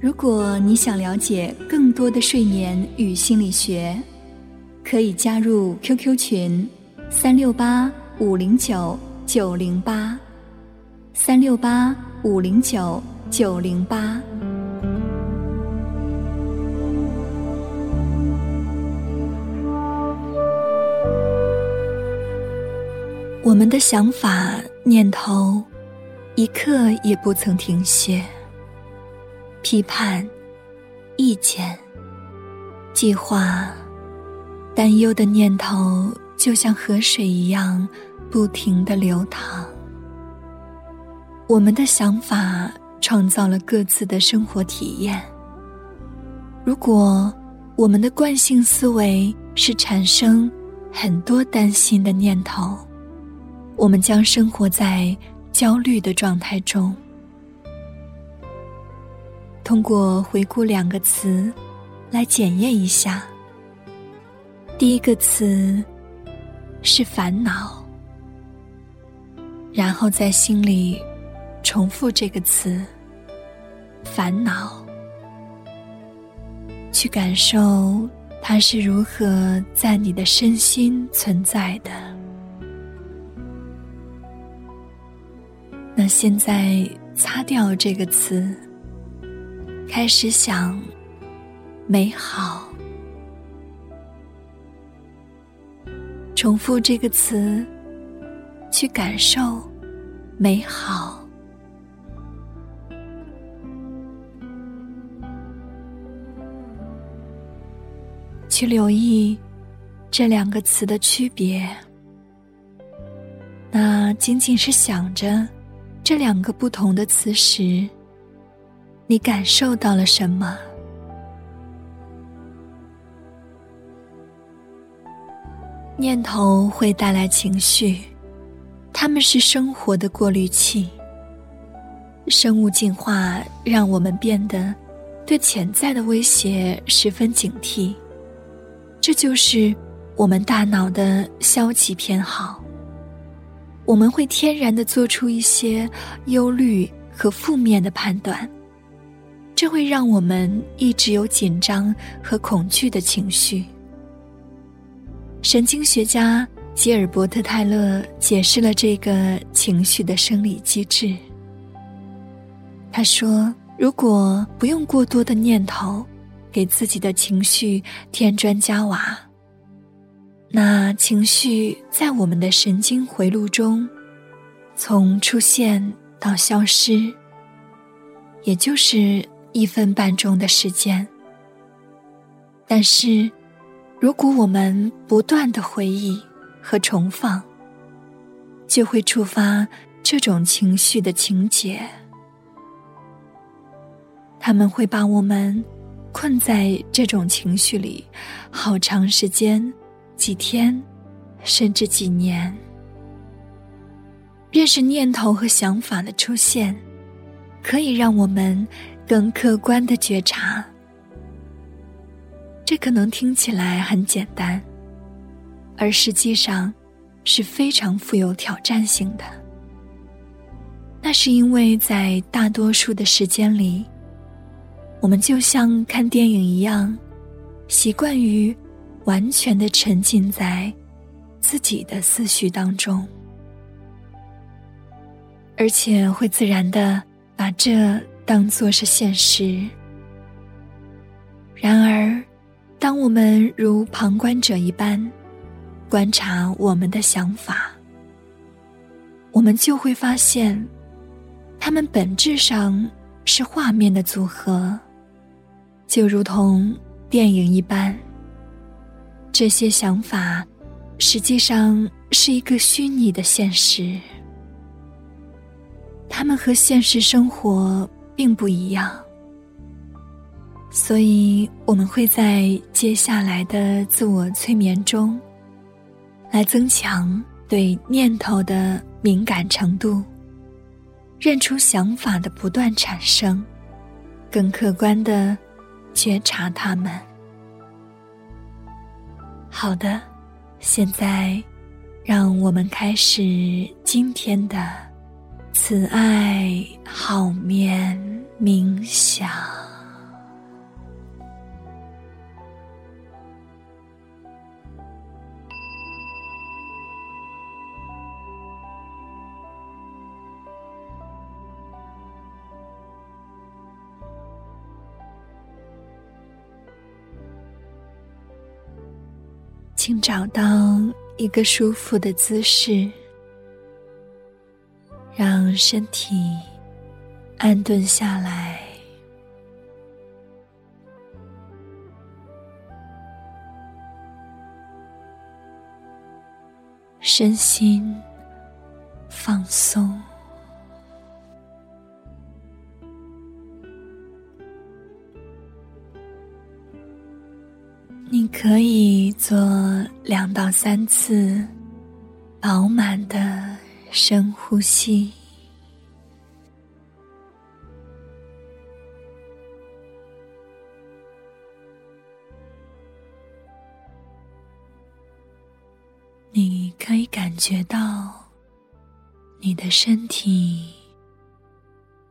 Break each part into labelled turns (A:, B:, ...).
A: 如果你想了解更多的睡眠与心理学，可以加入 QQ 群：三六八五零九九零八，三六八五零九九零八。我们的想法、念头，一刻也不曾停歇。批判、意见、计划、担忧的念头，就像河水一样，不停的流淌。我们的想法创造了各自的生活体验。如果我们的惯性思维是产生很多担心的念头，我们将生活在焦虑的状态中。通过回顾两个词，来检验一下。第一个词是烦恼，然后在心里重复这个词“烦恼”，去感受它是如何在你的身心存在的。那现在擦掉这个词。开始想美好，重复这个词，去感受美好，去留意这两个词的区别。那仅仅是想着这两个不同的词时。你感受到了什么？念头会带来情绪，它们是生活的过滤器。生物进化让我们变得对潜在的威胁十分警惕，这就是我们大脑的消极偏好。我们会天然的做出一些忧虑和负面的判断。这会让我们一直有紧张和恐惧的情绪。神经学家吉尔伯特·泰勒解释了这个情绪的生理机制。他说：“如果不用过多的念头给自己的情绪添砖加瓦，那情绪在我们的神经回路中，从出现到消失，也就是。”一分半钟的时间，但是，如果我们不断的回忆和重放，就会触发这种情绪的情节。他们会把我们困在这种情绪里好长时间，几天，甚至几年。认识念头和想法的出现，可以让我们。更客观的觉察，这可能听起来很简单，而实际上是非常富有挑战性的。那是因为在大多数的时间里，我们就像看电影一样，习惯于完全的沉浸在自己的思绪当中，而且会自然的把这。当作是现实。然而，当我们如旁观者一般观察我们的想法，我们就会发现，它们本质上是画面的组合，就如同电影一般。这些想法实际上是一个虚拟的现实，它们和现实生活。并不一样，所以我们会在接下来的自我催眠中，来增强对念头的敏感程度，认出想法的不断产生，更客观的觉察它们。好的，现在，让我们开始今天的慈爱好眠冥想。请找到一个舒服的姿势，让身体安顿下来，身心放松。你可以做两到三次饱满的深呼吸。你可以感觉到你的身体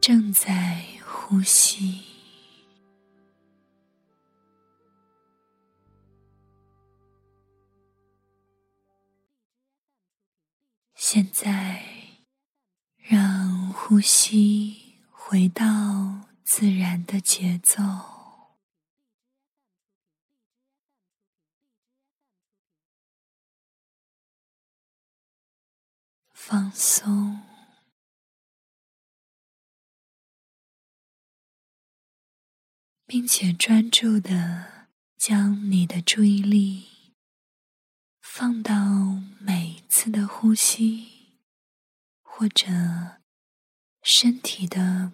A: 正在呼吸。现在，让呼吸回到自然的节奏，放松，并且专注的将你的注意力。放到每一次的呼吸，或者身体的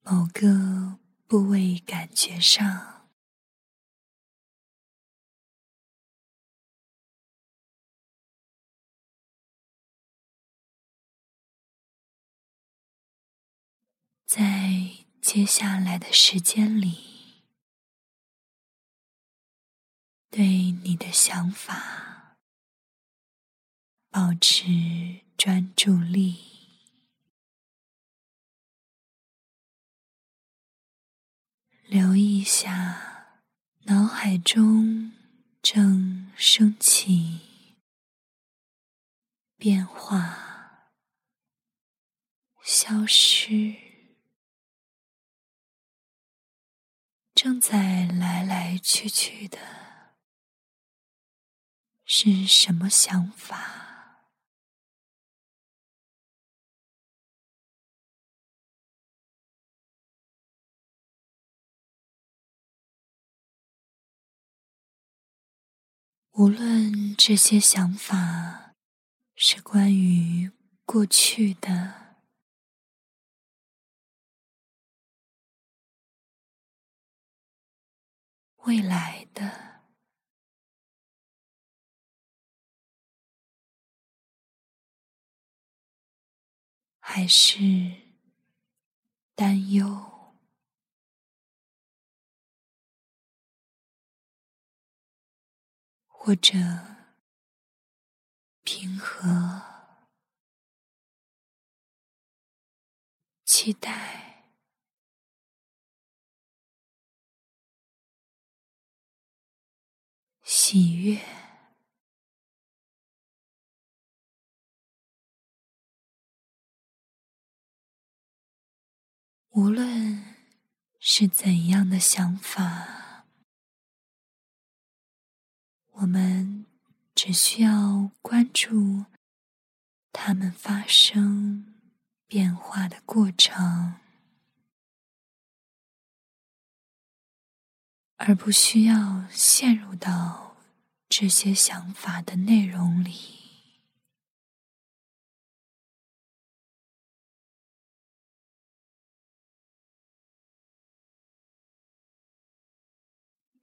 A: 某个部位感觉上，在接下来的时间里，对你的想法。保持专注力，留意下脑海中正升起、变化、消失、正在来来去去的是什么想法？无论这些想法是关于过去的、未来的，还是担忧。或者平和、期待、喜悦，无论是怎样的想法。我们只需要关注它们发生变化的过程，而不需要陷入到这些想法的内容里。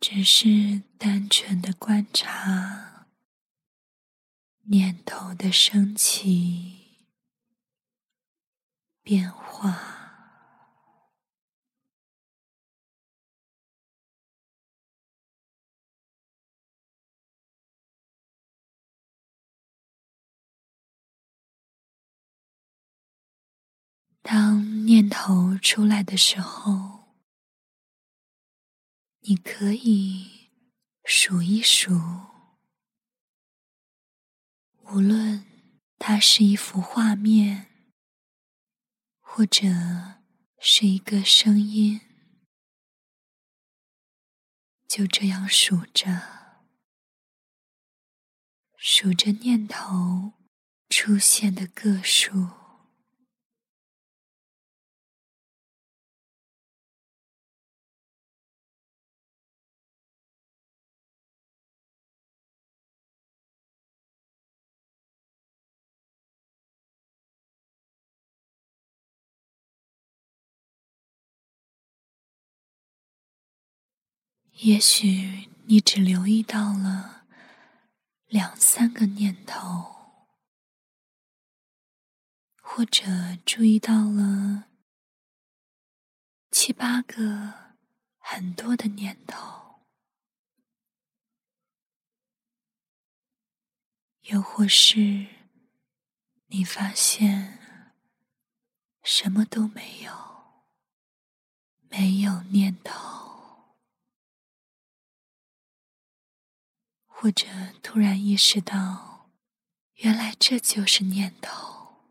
A: 只是单纯的观察念头的升起、变化。当念头出来的时候，你可以数一数，无论它是一幅画面，或者是一个声音，就这样数着，数着念头出现的个数。也许你只留意到了两三个念头，或者注意到了七八个很多的念头，又或是你发现什么都没有，没有念头。或者突然意识到，原来这就是念头。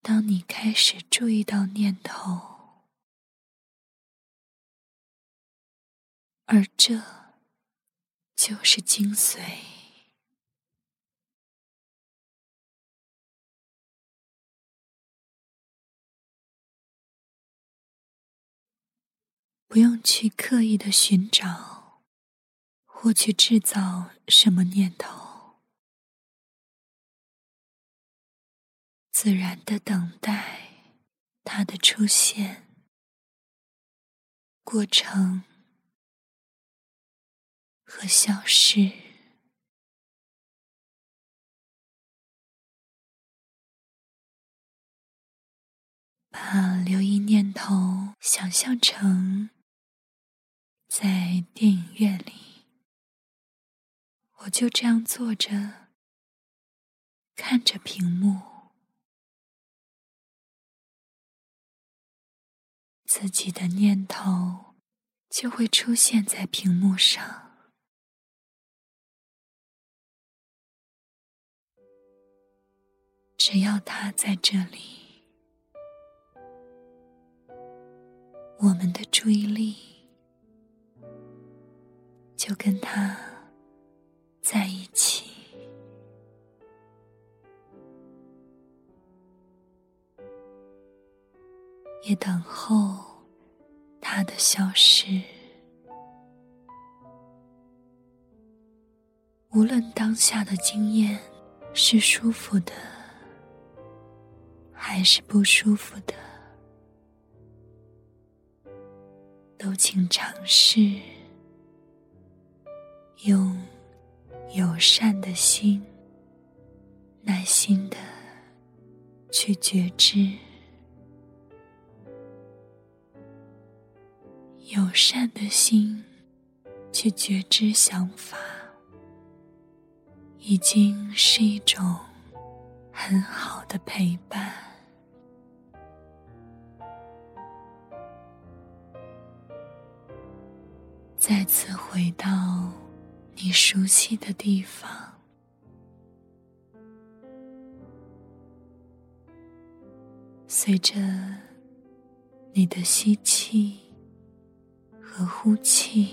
A: 当你开始注意到念头，而这就是精髓。不用去刻意的寻找，或去制造什么念头，自然的等待它的出现。过程和消失，把留意念头想象成。在电影院里，我就这样坐着，看着屏幕，自己的念头就会出现在屏幕上。只要他在这里，我们的注意力。就跟他在一起，也等候他的消失。无论当下的经验是舒服的，还是不舒服的，都请尝试。用友善的心，耐心的去觉知，友善的心去觉知想法，已经是一种很好的陪伴。再次回到。你熟悉的地方，随着你的吸气和呼气，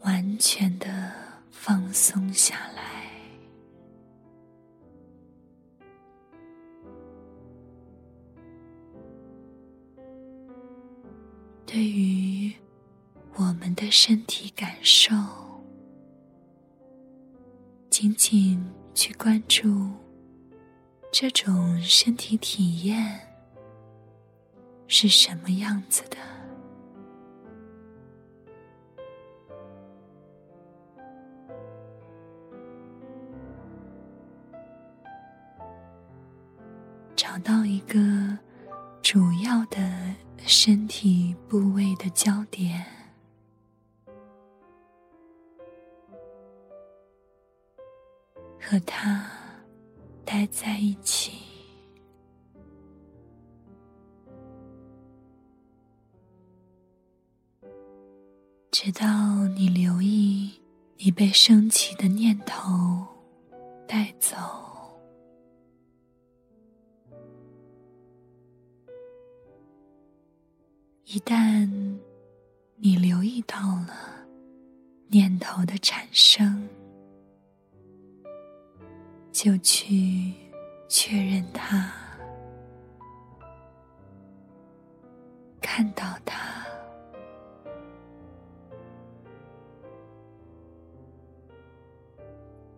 A: 完全的放松下来。对于。我们的身体感受，仅仅去关注这种身体体验是什么样子的？和他待在一起，直到你留意你被升起的念头带走。一旦你留意到了念头的产生，就去确认它，看到它，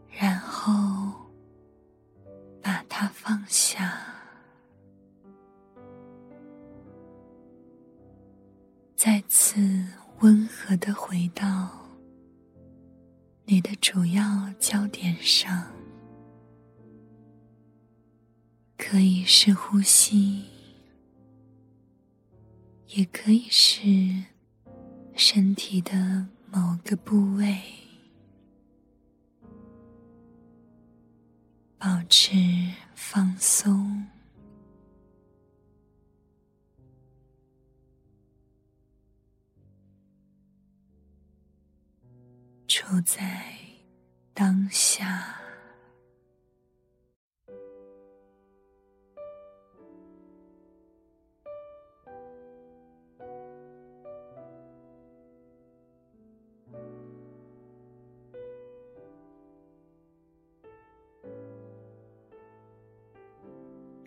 A: 然后把它放下。再次温和的回到你的主要焦点上，是呼吸，也可以是身体的某个部位，保持放松。处在当下，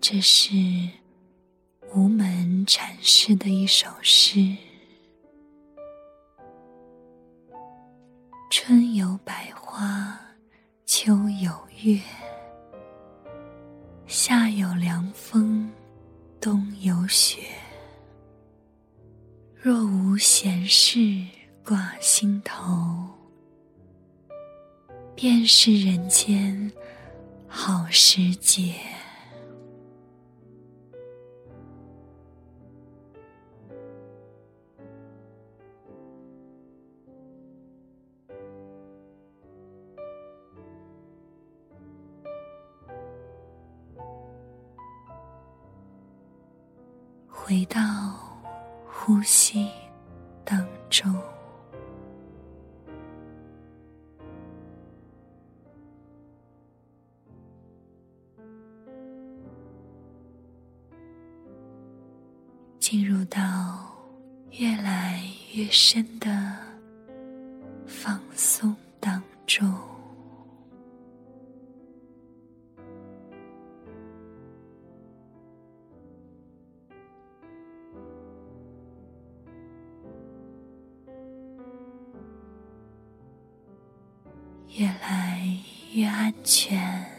A: 这是无门禅师的一首诗。回到呼吸当中，进入到越来越深越来越安全，